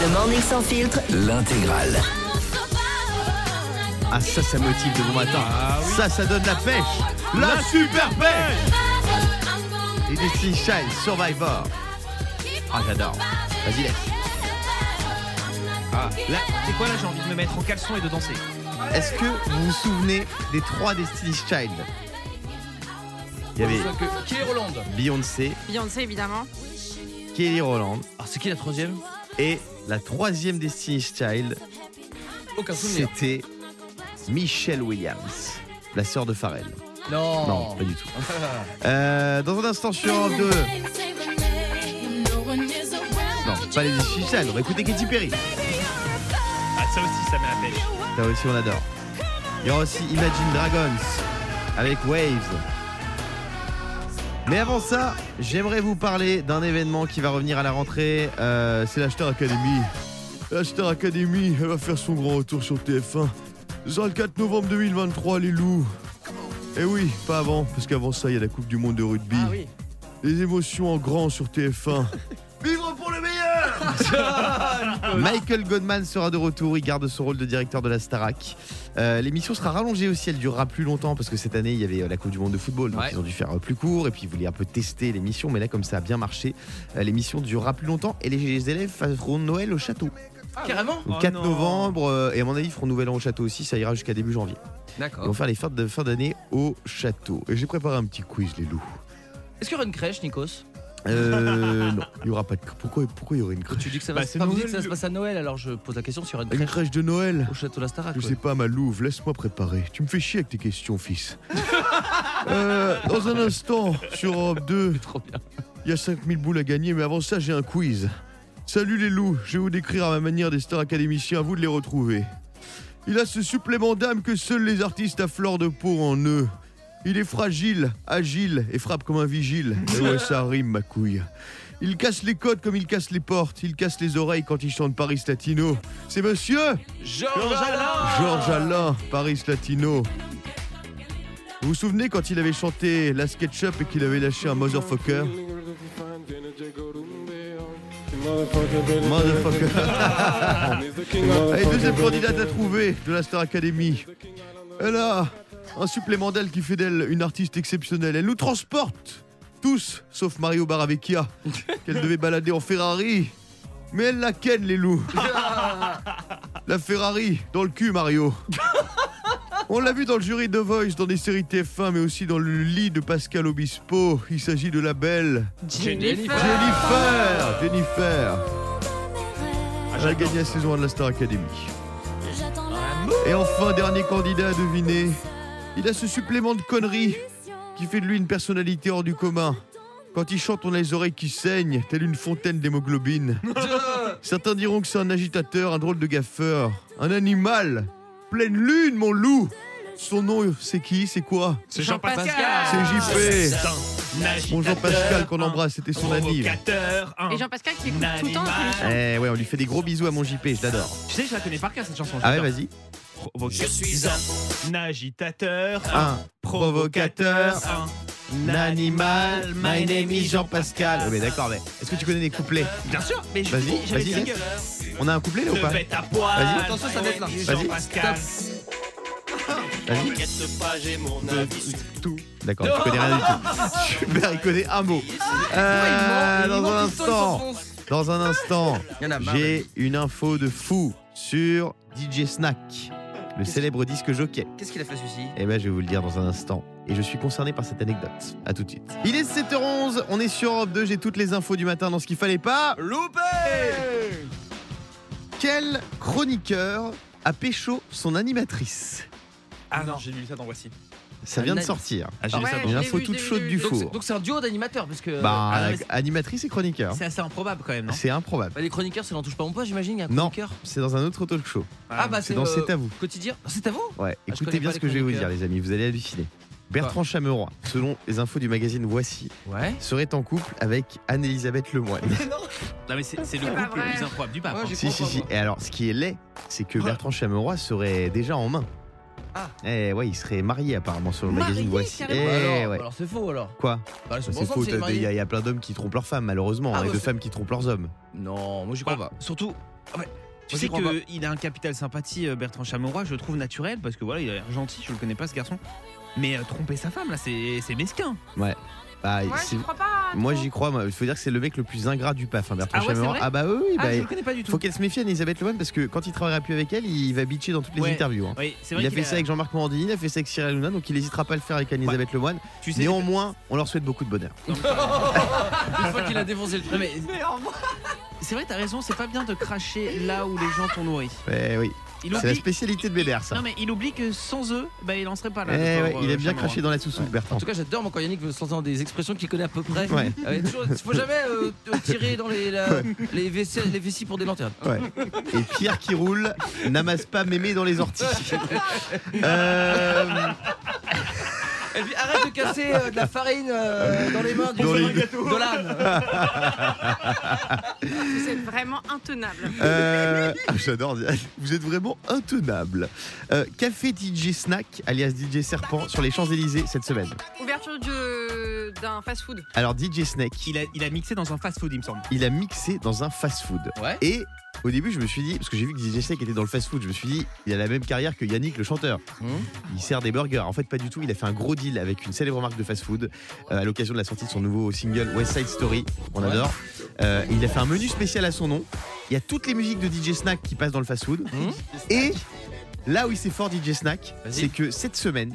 Le morning sans filtre. L'intégrale. Ah ça, ça motive de bon matin. Ça, ça donne la pêche. La, super pêche Et Destiny Child, Survivor. Ah j'adore. Vas-y laisse. Ah, là, c'est quoi là J'ai envie de me mettre en caleçon et de danser. Est-ce que vous vous souvenez des trois Destiny Child? Il y avait Qui est Roland? Beyoncé, Beyoncé, évidemment. Kelly Rowland Ah, c'est qui la troisième? Et la troisième Destiny Child, Aucun souvenir. c'était Michelle Williams, la sœur de Pharrell. Non. Non, pas du tout. Euh, dans un instant sur Europe 2. Non, pas les Destiny Child, on va écouter Katy Perry. Ah, ça aussi, ça met la pêche. Ça aussi, on adore. Il y aura aussi Imagine Dragons avec Waves. Mais avant ça, j'aimerais vous parler d'un événement qui va revenir à la rentrée. Euh, c'est l'Acheteur Academy. L'Acheteur Academy, elle va faire son grand retour sur TF1. Ce sera le 4 novembre 2023, les loups. Eh oui, pas avant, parce qu'avant ça, il y a la Coupe du Monde de rugby. Ah oui. Les émotions en grand sur TF1. Michael Godman sera de retour, il garde son rôle de directeur de la Starac. Euh, L'émission sera rallongée aussi, elle durera plus longtemps parce que cette année il y avait euh, la Coupe du Monde de football, donc Ouais. ils ont dû faire euh, plus court et puis ils voulaient un peu tester l'émission, mais là comme ça a bien marché, euh, l'émission durera plus longtemps et les élèves feront Noël au château. Carrément? Le Oh 4 non. novembre euh, et à mon avis ils feront Nouvel An au château aussi, ça ira jusqu'à début janvier. Ils D'accord. vont faire les fêtes de fin d'année au château. Et j'ai préparé un petit quiz les loups. Est-ce qu'il y aura une crèche, Nikos? Euh, non, il y aura pas de pourquoi pourquoi il y aurait une crèche Tu dis que ça va, Bah, se- c'est enfin, vous dites que ça se passe à Noël, alors je pose la question aura une Une crèche crèche de Noël au château de la Starac. Je ouais. sais pas, ma louve, laisse-moi préparer. Tu me fais chier avec tes questions, fils. Euh, dans un instant, sur Europe 2, Trop bien. il y a 5000 boules à gagner, mais avant ça, j'ai un quiz. Salut les loups, je vais vous décrire à ma manière des stars académiciens, à vous de les retrouver. Il a ce supplément d'âme que seuls les artistes à fleur de peau en eux. Il est fragile, agile et frappe comme un vigile. Et ouais, ça rime, ma couille. Il casse les codes comme il casse les portes. Il casse les oreilles quand il chante Paris Latino. C'est monsieur Georges Alain Georges Alain, Paris Latino. Vous vous souvenez quand il avait chanté La SketchUp et qu'il avait lâché un motherfucker? Motherfucker. Allez, deuxième candidate à trouver de la Star Academy. Elle a un supplément d'elle qui fait d'elle une artiste exceptionnelle. Elle nous transporte tous, sauf Mario Baravecchia, qu'elle devait balader en Ferrari. Mais elle la ken, les loups. La Ferrari, dans le cul, Mario. On l'a vu dans le jury de Voice, dans des séries TF1, mais aussi dans le lit de Pascal Obispo. Il s'agit de la belle Jennifer. Jennifer. Jennifer. Elle a gagné la saison 1 de la Star Academy. Et enfin, dernier candidat à deviner. Il a ce supplément de conneries qui fait de lui une personnalité hors du commun. Quand il chante, on a les oreilles qui saignent, telle une fontaine d'hémoglobine. Certains diront que c'est un agitateur, un drôle de gaffeur, un animal. Pleine lune, mon loup Son nom, c'est qui? C'est quoi? C'est Jean-Pascal. C'est JP Bon Jean-Pascal qu'on embrasse, c'était son anniv. Et Jean-Pascal qui écoute tout le temps. Eh ouais, on lui fait des gros bisous à mon JP, je l'adore. Tu sais, je la connais par cœur cette chanson. Ah ouais, j'adore. Je suis un agitateur, Un provocateur, un animal, my name is Jean-Pascal. Ouais, mais d'accord, mais est-ce que tu connais des couplets? Bien sûr, mais je Vas-y, j'avais vas-y. On a un couplet là ou pas? bête à poil. Vas-y. Attention, ça va être là. Vas-y. Jean-Pascal. Vas-y. D'accord, tu connais rien du tout. Super, il connaît un mot. Euh, dans un instant, dans un instant, Il y en a marre. j'ai une info de fou sur DJ Snack, le célèbre disque jockey. Qu'est-ce qu'il a fait celui-ci? Eh ben, je vais vous le dire dans un instant. Et je suis concerné par cette anecdote. À tout de suite. Il est 7h11, on est sur Europe 2, j'ai toutes les infos du matin dans ce qu'il fallait pas. Loupé Quel chroniqueur a pécho son animatrice? Ah non, j'ai lu ça dans Voici. Ça vient de sortir. Ah, j'ai ça dans toute chaude vu. du Donc c'est- four. donc c'est un duo d'animateurs parce que. Bah, Ah, non, c'est- animatrice et chroniqueur. C'est assez improbable quand même, non? C'est improbable. Bah, les chroniqueurs, ça n'en touche pas mon poids, j'imagine. Il y a un Non. C'est dans un autre talk show. Ah bah C'est c'est dans euh, C'est à vous. Quotidien? C'est à vous? Ouais, je écoutez bien ce que je vais vous dire, les amis. Vous allez halluciner. Bertrand Chameroy, selon les infos du magazine Voici, Ouais. serait en couple avec Anne-Elisabeth Lemoine. Non, mais c'est c'est le couple le plus improbable du pape. Ouais, hein. si, si, si. Et alors, ce qui est laid, c'est que Bertrand Chameroy serait déjà en main. Ah. Eh ouais, il serait marié apparemment sur le magazine Voici. Eh alors, alors c'est faux alors. Quoi bah, C'est faux. Il y, a plein d'hommes qui trompent leurs femmes malheureusement ah, et de femmes qui trompent leurs hommes. Non, moi j'y crois pas. Surtout. Tu sais qu'il a un capital sympathie, euh, Bertrand Chameroy, je le trouve naturel parce que voilà, il a l'air gentil, je le connais pas ce garçon. Mais euh, tromper sa femme là, c'est mesquin. Ouais. Bah, moi, j'y crois pas. Moi, j'y crois. Il faut dire que c'est le mec le plus ingrat du PAF, hein, Bertrand ah, ah bah oui, ah, bah, je connais pas du tout. Faut qu'elle se méfie, Elisabeth Lemoine, parce que quand il travaillera plus avec elle, il va bitcher dans toutes les interviews. Hein. il a fait ça avec Jean-Marc Morandini, il a fait ça avec Cyril Hanouna, donc il n'hésitera pas à le faire avec Elisabeth Lemoine. Néanmoins, on leur souhaite beaucoup de bonheur. Une fois qu'il a défoncé le truc. C'est vrai, t'as raison, c'est pas bien de cracher là où les gens t'ont nourri. Eh C'est la spécialité de Bédère, ça. Non, mais il oublie que sans eux, bah, il en serait pas là. Eh il aime bien cracher dans la sous Bertrand. En tout cas, j'adore mon quand Yannick veut s'entendre des expressions qu'il connaît à peu près. Ouais. Euh, il faut jamais euh, tirer dans les, les, vessies pour des lanternes. Ouais. Et Pierre qui roule n'amasse pas mémé dans les orties. euh... Et puis arrête de casser euh, de la farine euh, dans les mains du de l'âne. Vous êtes vraiment intenable. Euh, j'adore. Vous êtes vraiment intenable. Café DJ Snack, alias DJ Serpent, sur les Champs-Élysées cette semaine. Ouverture d'un fast-food. Alors DJ Snack. Il a, il a mixé dans un fast-food, il me semble. Il a mixé dans un fast-food. Ouais. Et au début, je me suis dit, parce que j'ai vu que DJ Snake était dans le fast-food, je me suis dit, il a la même carrière que Yannick le chanteur. Mmh. Il sert des burgers. En fait, pas du tout. Il a fait un gros deal avec une célèbre marque de fast-food euh, à l'occasion de la sortie de son nouveau single West Side Story. On adore. Euh, il a fait un menu spécial à son nom. Il y a toutes les musiques de DJ Snack qui passent dans le fast-food. Mmh. Et là où il s'est fort, DJ Snack, c'est que cette semaine,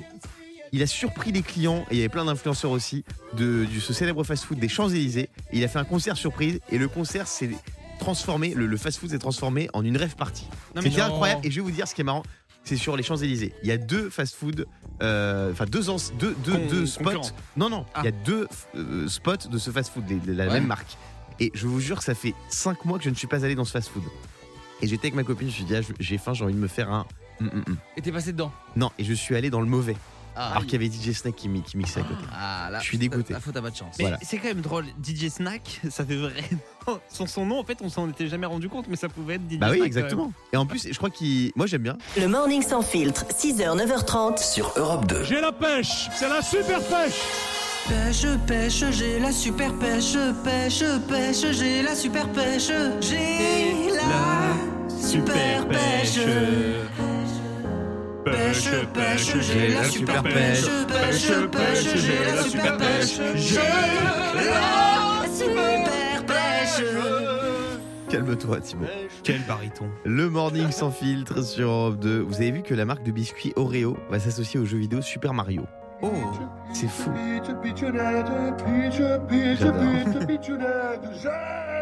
il a surpris les clients, et il y avait plein d'influenceurs aussi, de, ce célèbre fast-food des Champs-Élysées. Il a fait un concert surprise, et le concert, c'est transformé, le, fast-food s'est transformé en une rêve partie. C'est incroyable. Et je vais vous dire ce qui est marrant, c'est sur les Champs-Élysées. Il y a deux fast-food, euh, enfin deux, deux, deux, spots. Non, non, il y a ah. deux euh, spots de ce fast-food, de la même marque. Et je vous jure que ça fait 5 mois que je ne suis pas allé dans ce fast-food. Et j'étais avec ma copine, je me suis dit, ah, j'ai faim, j'ai envie de me faire un. Mm, mm, mm. Et t'es passé dedans? Non, et je suis allé dans le mauvais. Ah. alors qu'il y avait DJ Snack qui, mixait à côté. Ah, là, je suis dégoûté. La faute à votre chance. Mais c'est quand même drôle. DJ Snack, ça fait vraiment. Son, son nom, en fait, on s'en était jamais rendu compte, mais ça pouvait être DJ bah oui, exactement. Et en plus, je crois qu'il. Moi, j'aime bien. Le morning sans filtre, 6h, 9h30 sur Europe 2. J'ai la pêche, c'est la super pêche. Pêche, pêche, j'ai la super pêche, pêche, pêche, j'ai la super pêche, j'ai la super pêche. Pêche, pêche, j'ai la super pêche. Pêche, pêche, j'ai la super pêche. J'ai la super pêche. Calme-toi, Thibaut. Quel baryton. Le morning sans filtre sur Europe 2. Vous avez vu que la marque de biscuits Oreo va s'associer au jeu vidéo Super Mario. Oh, c'est fou.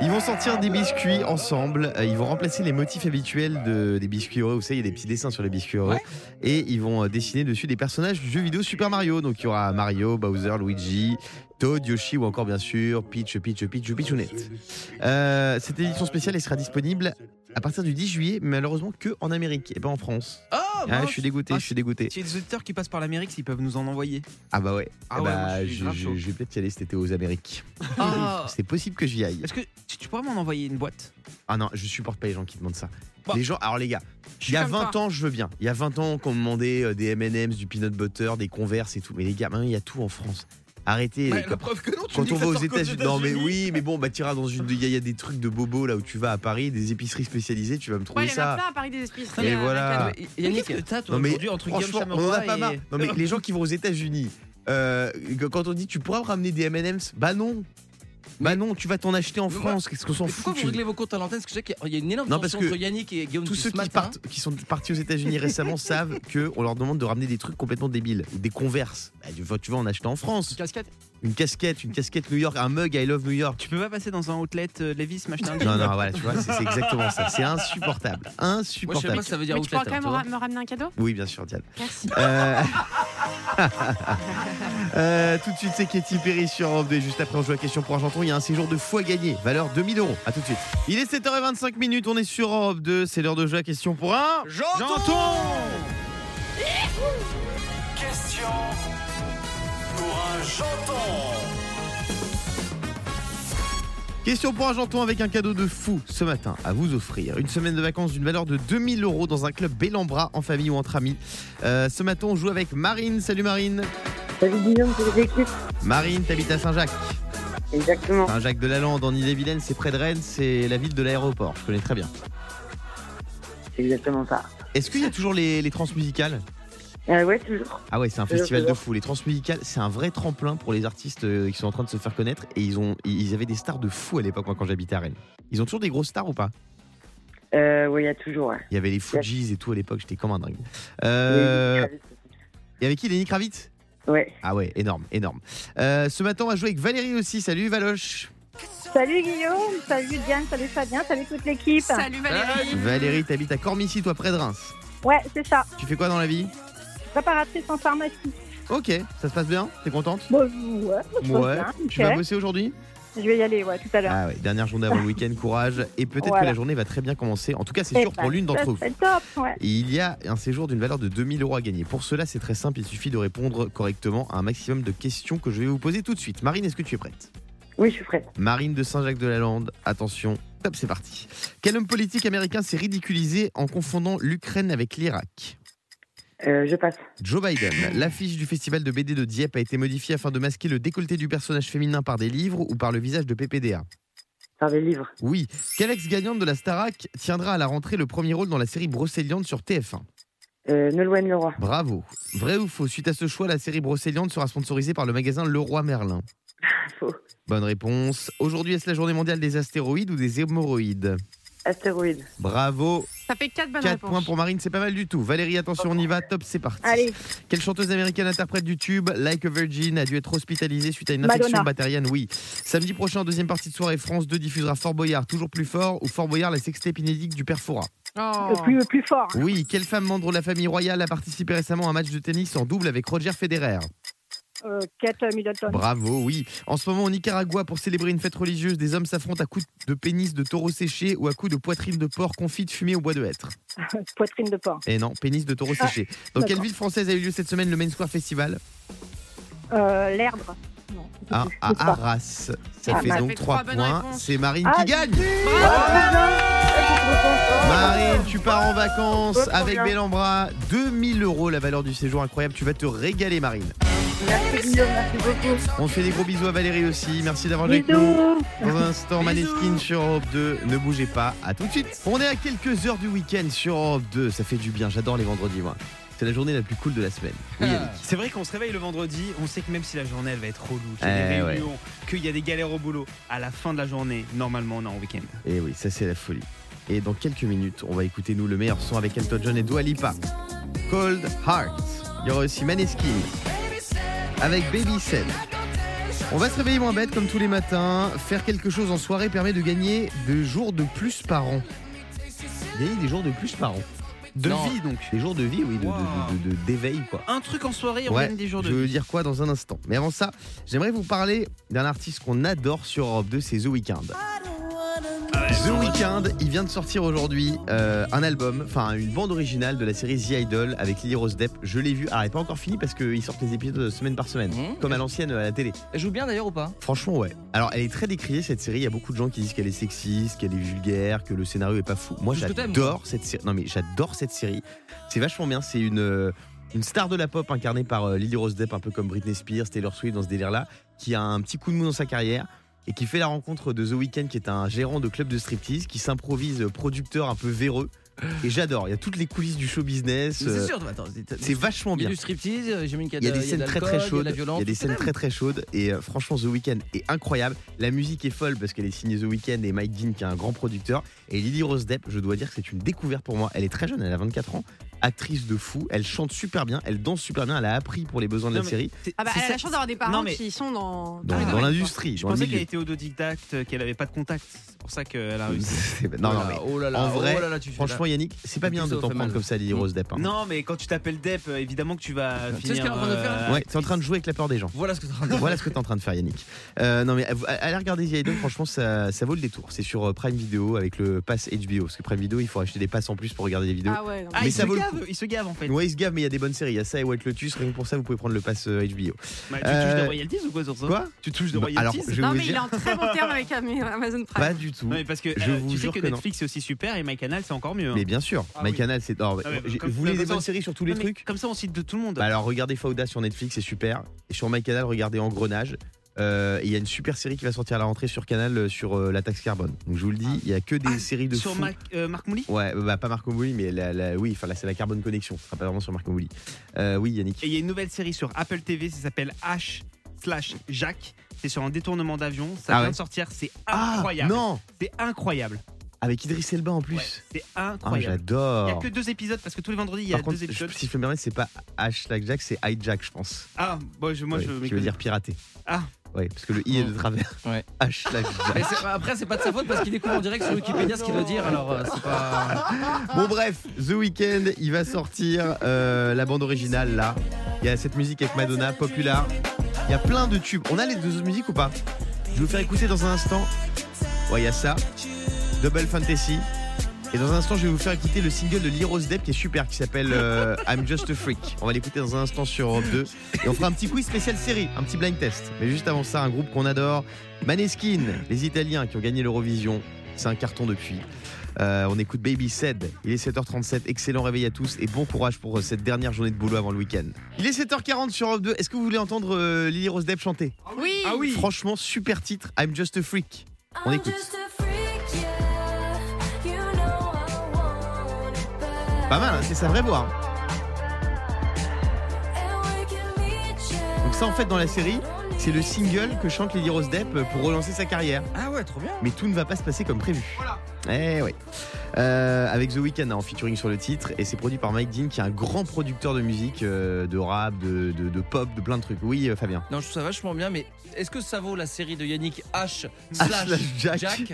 Ils vont sortir des biscuits ensemble. Euh, ils vont remplacer les motifs habituels de, des biscuits Oreo. Vous savez, il y a des petits dessins sur les biscuits Oreo. Et ils vont euh, dessiner dessus des personnages du jeu vidéo Super Mario. Donc il y aura Mario, Bowser, Luigi, Toad, Yoshi ou encore bien sûr Peach, Peach, Peach, Peachunette. Euh, cette édition spéciale elle sera disponible à partir du 10 juillet, malheureusement que en Amérique et pas en France. Oh, ah, je suis dégoûté, je suis dégoûté. Si des auditeurs qui passent par l'Amérique, s'ils peuvent nous en envoyer. Ah bah ouais. Ah eh bah, je, vais peut-être y aller cet été aux Amériques. Ah. C'est possible que j'y aille. Est-ce que tu pourrais m'en envoyer une boîte? Ah non, je supporte pas les gens qui demandent ça. Les gens, alors les gars, il y a 20 ans, je veux bien. Il y a 20 ans qu'on me demandait euh, des M&M's, du peanut butter, des Converse et tout. Mais les gars, maintenant il y a tout en France. Arrêtez. la preuve que non, tu Quand on va aux États-Unis. non, mais oui, mais bon, bah, tu iras dans une. Il y, a des trucs de bobo là où tu vas à Paris, des épiceries spécialisées, tu vas me trouver ouais, ça. Il y en a plein à Paris des épiceries. Et voilà. Yannick, t'as toi aujourd'hui entre Guillaume on en a pas marre. Non, mais les gens qui vont aux États-Unis, euh, quand on dit tu pourras me ramener des M&M's, bah non. Bah non, tu vas t'en acheter en France. Qu'est-ce qu'on s'en fout Pourquoi vous réglez vos comptes à l'antenne Parce que je sais qu'il y a une énorme non, parce que entre Yannick et Guillaume Tous ceux qui, partent, qui sont partis aux États-Unis récemment savent qu'on leur demande de ramener des trucs complètement débiles. Des converses. Bah, tu vas en acheter en France. Une casquette une casquette, une casquette New York, un mug I love New York. Tu peux pas passer dans un outlet euh, Levis, machin Non, non, voilà, tu vois, c'est exactement ça. C'est insupportable. Insupportable. Moi, je sais pas ça veut dire Mais tu pourras quand même me ramener un cadeau? Oui, bien sûr, Diane. Merci. Euh... euh, tout de suite, c'est Katy Perry sur Europe 2. Juste après, on joue à question pour Argenton. Il y a un séjour de fois gagné, valeur 2000 euros. A tout de suite. Il est 7h25 minutes, on est sur Europe 2. C'est l'heure de jouer à question pour un. Janton Question pour un janton Question pour Argenton avec un cadeau de fou ce matin à vous offrir. Une semaine de vacances d'une valeur de 2000 euros dans un club Bellambra en famille ou entre amis. Euh, ce matin, on joue avec Marine. Salut Marine. Salut Guillaume, c'est l'équipe. Marine, t'habites à Saint-Jacques. Exactement. Saint-Jacques de la Lande en Ille-et-Vilaine, c'est près de Rennes, c'est la ville de l'aéroport. Je connais très bien. C'est exactement ça. Est-ce qu'il y a toujours les, les transmusicales Euh, ouais, toujours. Ah ouais, c'est un Toujours, festival de fou. Les transmusicales, c'est un vrai tremplin pour les artistes euh, qui sont en train de se faire connaître. Et ils ont, ils avaient des stars de fou à l'époque, moi, quand j'habitais à Rennes. Ils ont toujours des grosses stars ou pas? Euh, ouais, il y a toujours, ouais. Il y avait les Fujis et tout à l'époque, j'étais comme un dingue. Euh, et avec qui Lenny Kravitz? Ouais. Ah ouais, énorme, énorme. Euh, ce matin, on va jouer avec Valérie aussi. Salut Valoche. Salut Guillaume, salut Diane, salut Fabien, salut toute l'équipe. Salut Valérie. Valérie, t'habites à Cormicy, toi, près de Reims. Ouais, c'est ça. Tu fais quoi dans la vie? Préparatrice en pharmacie. Ok, ça se passe bien T'es contente? Bon, ouais, ça Ouais. bien, Tu vas bosser aujourd'hui? Je vais y aller, ouais, tout à l'heure. Ah ouais, dernière journée avant le week-end, courage. Et peut-être que la journée va très bien commencer. En tout cas, c'est Eh sûr ben, pour l'une ça d'entre vous. top, ouais. Il y a un séjour d'une valeur de 2000 euros à gagner. Pour cela, c'est très simple, il suffit de répondre correctement à un maximum de questions que je vais vous poser tout de suite. Marine, est-ce que tu es prête? Oui, je suis prête. Marine de Saint-Jacques-de-la-Lande, attention, top, c'est parti. Quel homme politique américain s'est ridiculisé en confondant l'Ukraine avec l'Irak? Euh, je passe. Joe Biden. L'affiche du festival de BD de Dieppe a été modifiée afin de masquer le décolleté du personnage féminin par des livres ou par le visage de PPDA. Par des livres. Oui. Quelle ex-gagnante de la Starac tiendra à la rentrée le premier rôle dans la série Brocéliande sur TF1 Euh, Nolwenn Leroy. Bravo. Vrai ou faux? Suite à ce choix, la série Brocéliande sera sponsorisée par le magasin Leroy Merlin. Faux. Bonne réponse. Aujourd'hui, est-ce la journée mondiale des astéroïdes ou des hémorroïdes? Astéroïde. Bravo. Ça fait 4 bonnes 4 réponses. points pour Marine, c'est pas mal du tout. Valérie, attention, on y va. Top, c'est parti. Allez, Quelle chanteuse américaine interprète du tube Like a Virgin a dû être hospitalisée suite à une Madonna. infection bactérienne Oui. Samedi prochain, en deuxième partie de soirée, France 2 diffusera Fort Boyard, toujours plus fort, ou Fort Boyard, la sextape inédite du père Fora? Oh. le plus, le plus fort. Oui. Quelle femme membre de la famille royale a participé récemment à un match de tennis en double avec Roger Federer? Euh, Kate Middleton. Bravo, oui. En ce moment, au Nicaragua, pour célébrer une fête religieuse, des hommes s'affrontent à coups de pénis de taureau séché ou à coups de poitrine de porc confite fumée au bois de hêtre. Poitrine de porc. Et non, pénis de taureau Ah, séché. Dans quelle ville française a eu lieu cette semaine le Main Square Festival? Euh, L'herbe. Sais À. Arras. Ça Ah, fait donc fait 3 trois bonnes points. C'est Marine Ah, qui gagne. Bravo Marine, tu pars en vacances avec. Bellambra. 2000 euros la valeur du séjour incroyable. Tu vas te régaler, Marine. Merci Guillaume, merci beaucoup. On fait des gros bisous à Valérie aussi. Merci d'avoir joué avec nous. Dans un instant, Maneskin sur Europe 2. Ne bougez pas. À tout de suite. On est à quelques heures du week-end sur Europe 2. Ça fait du bien. J'adore les vendredis, moi. C'est la journée la plus cool de la semaine. Oui, Yannick. C'est vrai qu'on se réveille le vendredi, on sait que même si la journée elle va être relou, qu'il y a Eh des ouais. réunions, qu'il y a des galères au boulot, à la fin de la journée, normalement on est en week-end. Et oui, ça c'est la folie. Et dans quelques minutes, on va écouter nous le meilleur son avec Elton John et Dua Lipa. Cold Heart. Il y aura aussi Maneskin avec Baby Cell. On va se réveiller moins bête comme tous les matins. Faire quelque chose en soirée permet de gagner deux jours de plus par an. Gagner des jours de plus par an. De Non. vie donc. Des jours de vie, oui, de- de- Wow. de- de- d'éveil quoi. Un truc en soirée, on Ouais, gagne des jours de je veux vie. dire quoi dans un instant. Mais avant ça, j'aimerais vous parler d'un artiste qu'on adore sur Europe 2, c'est The Weeknd. The Weeknd, il vient de sortir aujourd'hui euh, un album, enfin une bande originale de la série The Idol avec Lily Rose Depp. Je l'ai vu, elle n'est pas encore finie parce qu'ils sortent les épisodes semaine par semaine, Mmh. comme à l'ancienne à la télé. Elle joue bien d'ailleurs ou pas? Franchement, ouais. Alors elle est très décriée cette série. Il y a beaucoup de gens qui disent qu'elle est sexiste, qu'elle est vulgaire, que le scénario est pas fou. Moi, j'adore cette série. Non mais j'adore cette série. C'est vachement bien. C'est une euh, une star de la pop incarnée par euh, Lily Rose Depp, un peu comme Britney Spears, Taylor Swift dans ce délire-là, qui a un petit coup de mou dans sa carrière et qui fait la rencontre de The Weeknd, qui est un gérant de club de striptease, qui s'improvise producteur un peu véreux. Et j'adore. Il y a toutes les coulisses du show business. Mais euh, C'est sûr, attends, c'est vachement Il y a bien. du striptease, euh, j'imagine qu'il Il y a de- des scènes très très chaudes. Il y a des scènes très très chaudes. Et euh, franchement, The Weeknd est incroyable. La musique est folle parce qu'elle est signée The Weeknd et Mike Dean qui est un grand producteur. Et Lily Rose Depp, je dois dire que c'est une découverte pour moi. Elle est très jeune, elle a 24 ans. Actrice de fou, elle chante super bien, elle danse super bien, elle a appris pour les besoins de Non, la série c'est- Ah bah, elle a la chance d'avoir des parents Non, mais- qui sont dans, dans, dans les dans domaines, quoi. l'industrie. Je pensais qu'elle était autodidacte, qu'elle avait pas de contact. C'est pour ça qu'elle a réussi. non, non, mais oh là là, en vrai, oh là là, tu fais franchement, là. Yannick, c'est pas bien de t'en prendre comme ça, Lily Rose Depp. hein. Non, mais quand tu t'appelles Depp, euh, évidemment que tu vas Tu sais ce finir. qu'elle est en train de faire, euh, Ouais, c'est en train de jouer avec la peur des gens. Voilà ce que tu es en train de faire, Yannick. Euh, non, mais allez regarder The Idol, franchement, ça, ça vaut le détour. C'est sur Prime Video avec le pass HBO. Parce que Prime Video, il faut acheter des passes en plus pour regarder des vidéos. Ah ouais, non, mais ça vaut le. Gave, il se gave en fait. Ouais, il se gave, mais il y a des bonnes séries. Il y a ça et White Lotus. Rien que pour ça, vous pouvez prendre le pass euh, HBO. Bah, tu Euh, touches des royalties ou quoi sur ça Quoi Tu touches de Bah, alors, royalties je Non, mais il est en très bon terme avec Am- Amazon Prime. pas du tout. Non, mais parce que Je euh, vous tu sais jure que. Netflix c'est aussi super et MyCanal c'est encore mieux. hein. Mais bien sûr, Ah My oui. Canal, c'est. non, Ah ouais, vous voulez des bonnes on- séries sur tous les trucs Comme ça on cite de tout le monde. Bah alors regardez Fauda sur Netflix, c'est super. Et sur My Canal, regardez Engrenage. Euh, et Il y a une super série qui va sortir à la rentrée sur Canal euh, sur euh, la taxe carbone. Donc je vous le dis, il y a que des Ah, séries de sur fous. Euh, Marc Mouli Ouais, bah pas Marco Mouli, mais la, la- oui, enfin là c'est la Carbone Connexion. Ce sera pas vraiment sur Marco Mouli. Oui, Yannick. Et il y a une nouvelle série sur Apple TV, ça s'appelle H slash Jacques. C'est sur un détournement d'avion. Ça Ah vient ouais de sortir, c'est Ah incroyable. non, C'est incroyable. avec Idriss Elba en plus. Ouais, c'est Ah, incroyable. il y a j'adore. que deux épisodes parce que tous les vendredis il y a Par contre, deux épisodes. je- si je peux me permettre, c'est pas Hashtag Jack, c'est Hijack, je pense. Ah, bon, je, moi Ouais, je qui veut dire pirater. Ah. Ouais, parce que le i est de travers. Ouais. Hashtag Mais Jack. c'est- après, c'est pas de sa faute parce qu'il découvre en direct sur Wikipédia ce qu'il doit dire. Alors, euh, c'est pas. Bon bref, The Weeknd, il va sortir euh, la bande originale là. Il y a cette musique avec Madonna, Popular. Il y a plein de tubes. On a les deux autres musiques ou pas? Je vais vous faire écouter dans un instant. Ouais, il y a ça. Double Fantasy. Et dans un instant, je vais vous faire écouter le single de Liros Depp qui est super, qui s'appelle euh, I'm Just a Freak. On va l'écouter dans un instant sur Europe 2. Et on fera un petit quiz spécial série, un petit blind test. Mais juste avant ça, un groupe qu'on adore, Maneskin, les Italiens qui ont gagné l'Eurovision. C'est un carton depuis. Euh, on écoute Baby Said. Il est 7h37. Excellent réveil à tous et bon courage pour euh, cette dernière journée de boulot avant le week-end. Il est 7h40 sur Europe 2. Est-ce que vous voulez entendre euh, Lily Rose Depp chanter? Oui. Ah oui. Franchement, super titre. I'm just a freak. On écoute. Pas mal, hein, c'est sa vraie voix. Donc ça, en fait, dans la série, c'est le single que chante Lily Rose Depp pour relancer sa carrière. Ah ouais, trop bien. Mais tout ne va pas se passer comme prévu. Eh ouais. Euh, avec The Weeknd hein, en featuring sur le titre et c'est produit par Mike Dean qui est un grand producteur de musique, euh, de rap, de, de- de pop, de plein de trucs. Oui, euh, Fabien. Non, je trouve ça vachement bien, mais est-ce que ça vaut la série de Yannick H slash Jack. Jack,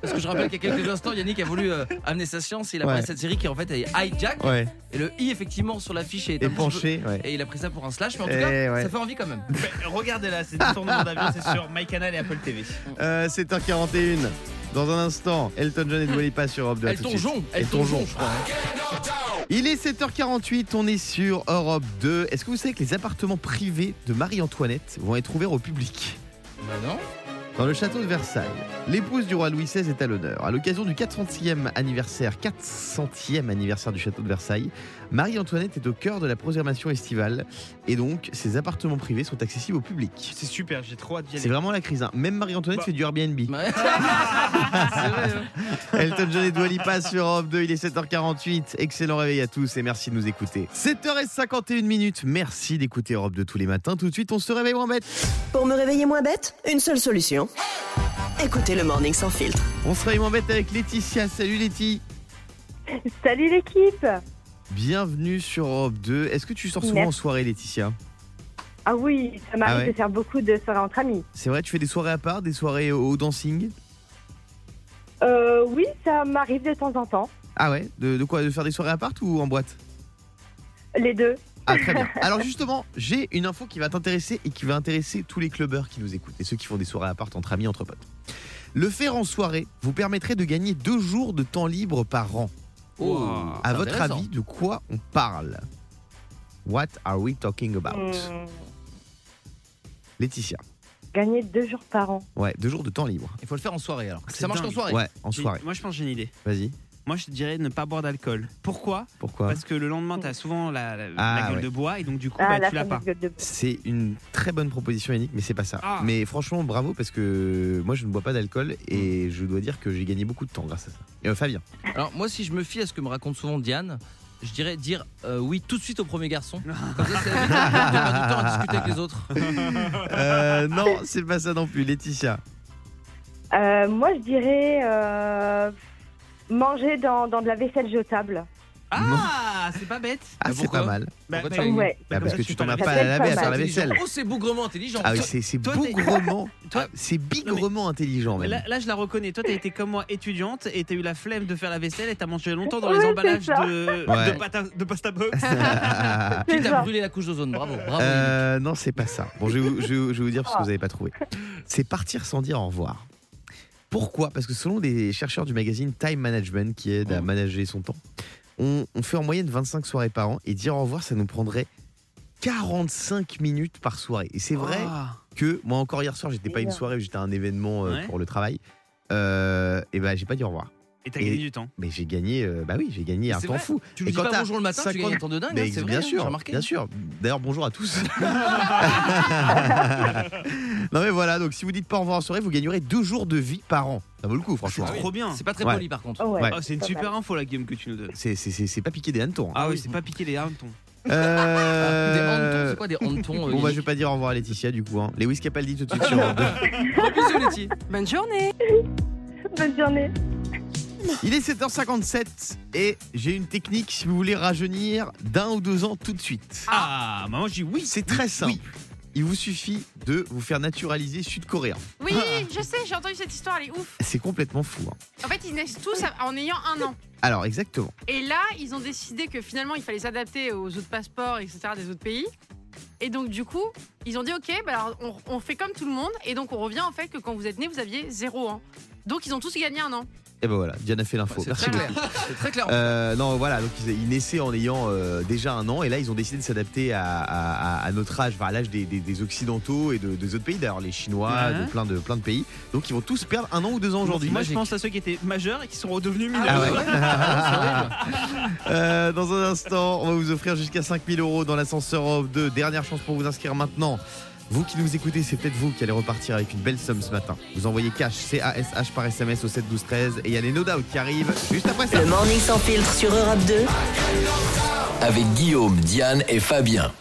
Parce que je rappelle qu'il y a quelques instants, Yannick a voulu euh, amener sa science et il a Ouais. pris cette série qui en fait est Hijack. Ouais. Et le I, effectivement, sur l'affiche est petit penché, peu- ouais. Et il a pris ça pour un slash, mais en tout Eh cas, ouais. ça fait envie quand même. Mais regardez là, c'est détournement d'avion, c'est sur MyCanal et Apple TV. Euh, 7h41. Dans un instant, Elton John et Dua Lipa sur Europe 2. à tout de Elton. John, Elton. John, je crois. hein. Il est 7h48, on est sur Europe 2. Est-ce que vous savez que les appartements privés de Marie-Antoinette vont être ouverts au public? Bah non. Dans le château de Versailles, l'épouse du roi Louis XVI est à l'honneur. À l'occasion du 400e anniversaire, 400e anniversaire du château de Versailles, Marie-Antoinette est au cœur de la programmation estivale et donc ses appartements privés sont accessibles au public. C'est super, j'ai trop hâte d'y C'est aller. vraiment la crise. hein. Même Marie-Antoinette Bah. fait du Airbnb. Ouais. c'est vrai. hein. Elton John et Dua Lipa sur Europe 2, il est 7h48. Excellent réveil à tous et merci de nous écouter. 7h51 minutes. Merci d'écouter Europe 2 tous les matins. Tout de suite, on se réveille moins bête. Pour me réveiller moins bête, une seule solution. Écoutez le Morning Sans Filtre. On se réveille moins bête avec Laetitia. Salut Letty. Salut l'équipe Bienvenue sur Europe 2. Est-ce que tu sors souvent Merci. en soirée, Laetitia? Ah oui, ça m'arrive Ah ouais de faire beaucoup de soirées entre amis. C'est vrai, tu fais des soirées à part, des soirées au au dancing? Euh, oui, ça m'arrive de temps en temps. Ah ouais? De, de quoi? De faire des soirées à part ou en boîte? Les deux. Ah très bien. Alors justement, j'ai une info qui va t'intéresser et qui va intéresser tous les clubbers qui nous écoutent et ceux qui font des soirées à part entre amis, entre potes. Le faire en soirée vous permettrait de gagner deux jours de temps libre par an. Oh, À votre avis, de quoi on parle? What are we talking about? Hmm, Laetitia. gagner deux jours par an. Ouais, deux jours de temps libre. Il faut le faire en soirée alors. C'est Ça marche qu'en soirée. Ouais, en soirée. Moi je pense que j'ai une idée. Vas-y. Moi je te dirais ne pas boire d'alcool. Pourquoi? Pourquoi? Parce que le lendemain t'as souvent la, la- Ah, la gueule ouais. de bois et donc du coup Ah, bah, la tu l'as pas. C'est une très bonne proposition, Yannick, mais c'est pas ça. Ah. Mais franchement, bravo parce que moi je ne bois pas d'alcool et je dois dire que j'ai gagné beaucoup de temps grâce à ça. Et euh, Fabien. Alors moi si je me fie à ce que me raconte souvent Diane, je dirais dire euh, oui tout de suite au premier garçon. Comme ça c'est évite de perdre du temps à discuter avec les autres. Euh, non, c'est pas ça non plus, Laetitia. Euh, moi, je dirais euh, manger dans, dans de la vaisselle jetable. Ah, c'est pas bête. Ah, c'est pas mal. Bah, Pourquoi bah, tu Ouais. Bah, parce que tu tu t'en as pas à laver, à faire la vaisselle. Oh c'est bougrement intelligent. Ah oui, c'est c'est Toi, t'es- bougrement. Toi- ah, C'est bigrement intelligent Mais même. Là, là, je la reconnais. Toi, t'as été comme moi étudiante et t'as eu la flemme de faire la vaisselle et t'as mangé longtemps dans Ouais, les c'est emballages ça. de, Ouais. de, pata- de pasta box. Qui C'est t'a ça. brûlé la couche d'ozone Bravo, bravo. Euh, non, c'est pas ça. Bon, je vais, vous, je vais vous- je vais vous dire parce que vous n'avez pas trouvé. C'est partir sans dire au revoir. Pourquoi? Parce que selon des chercheurs du magazine Time Management qui aide à manager son temps, on, on fait en moyenne 25 soirées par an et dire au revoir, ça nous prendrait 45 minutes par soirée. Et c'est vrai Ah. que moi encore hier soir, j'étais pas à une soirée, j'étais à un événement euh, Ouais. pour le travail. Euh, et ben j'ai pas dit au revoir. Et t'as gagné du temps. Mais j'ai gagné, euh, bah oui, j'ai gagné un temps vrai. fou. Tu Et dis quand pas bonjour le matin, tu 50 gagnes un temps de dingue, Mais c'est vrai, bien hein, sûr, bien sûr. D'ailleurs, bonjour à tous. non mais voilà, donc si vous dites pas au revoir en soirée, vous gagnerez deux jours de vie par an. Ça vaut le coup, franchement. C'est trop bien. C'est pas très Ouais. poli par contre. Oh, ouais. Ah, c'est une super mal. info la game que tu nous donnes. C'est c'est- c'est- c'est pas piquer des hannetons. hein. Ah oui, c'est pas piquer les hannetons. Euh, Des c'est quoi des hannetons euh, Bon bah je vais pas dire au revoir à Laetitia du coup. Hein. Lewis Capaldi tout de suite sur Europe 2. Gros bisous, Letty. Bonne journée. Bonne journée. Il est 7h57 et j'ai une technique si vous voulez rajeunir d'un ou deux ans tout de suite. Ah, moi je dis oui. C'est très simple. Il vous suffit de vous faire naturaliser sud-coréen. Oui, je sais, j'ai entendu cette histoire, elle est ouf. C'est complètement fou. hein. En fait, ils naissent tous en ayant un an. Alors exactement. Et là, ils ont décidé que finalement, il fallait s'adapter aux autres passeports, etc., des autres pays. Et donc, du coup, ils ont dit OK, bah alors on, on fait comme tout le monde. Et donc, on revient en fait que quand vous êtes né, vous aviez zéro an. Donc, ils ont tous gagné un an. Et ben voilà, Diane a fait l'info. C'est Merci très beaucoup. clair. Très clair. Euh, non, voilà, donc ils, ils naissaient en ayant euh, déjà un an et là ils ont décidé de s'adapter à, à- à- à notre âge, enfin, à l'âge des, des- des Occidentaux et de, des autres pays, d'ailleurs les Chinois, Ouais. de, plein de, plein de pays. Donc ils vont tous perdre un an ou deux ans aujourd'hui. Moi je pense à ceux qui étaient majeurs et qui sont redevenus mineurs. Ah ouais. Horrible. Euh, dans un instant, on va vous offrir jusqu'à 5000 euros dans l'ascenseur Europe 2. Dernière chance pour vous inscrire maintenant. Vous qui nous écoutez, c'est peut-être vous qui allez repartir avec une belle somme ce matin. Vous envoyez cash, C-A-S-H par SMS au 7 12 13 et il y a les no doubt qui arrivent juste après ça. Le morning sans filtre sur Europe 2. Avec Guillaume, Diane et Fabien.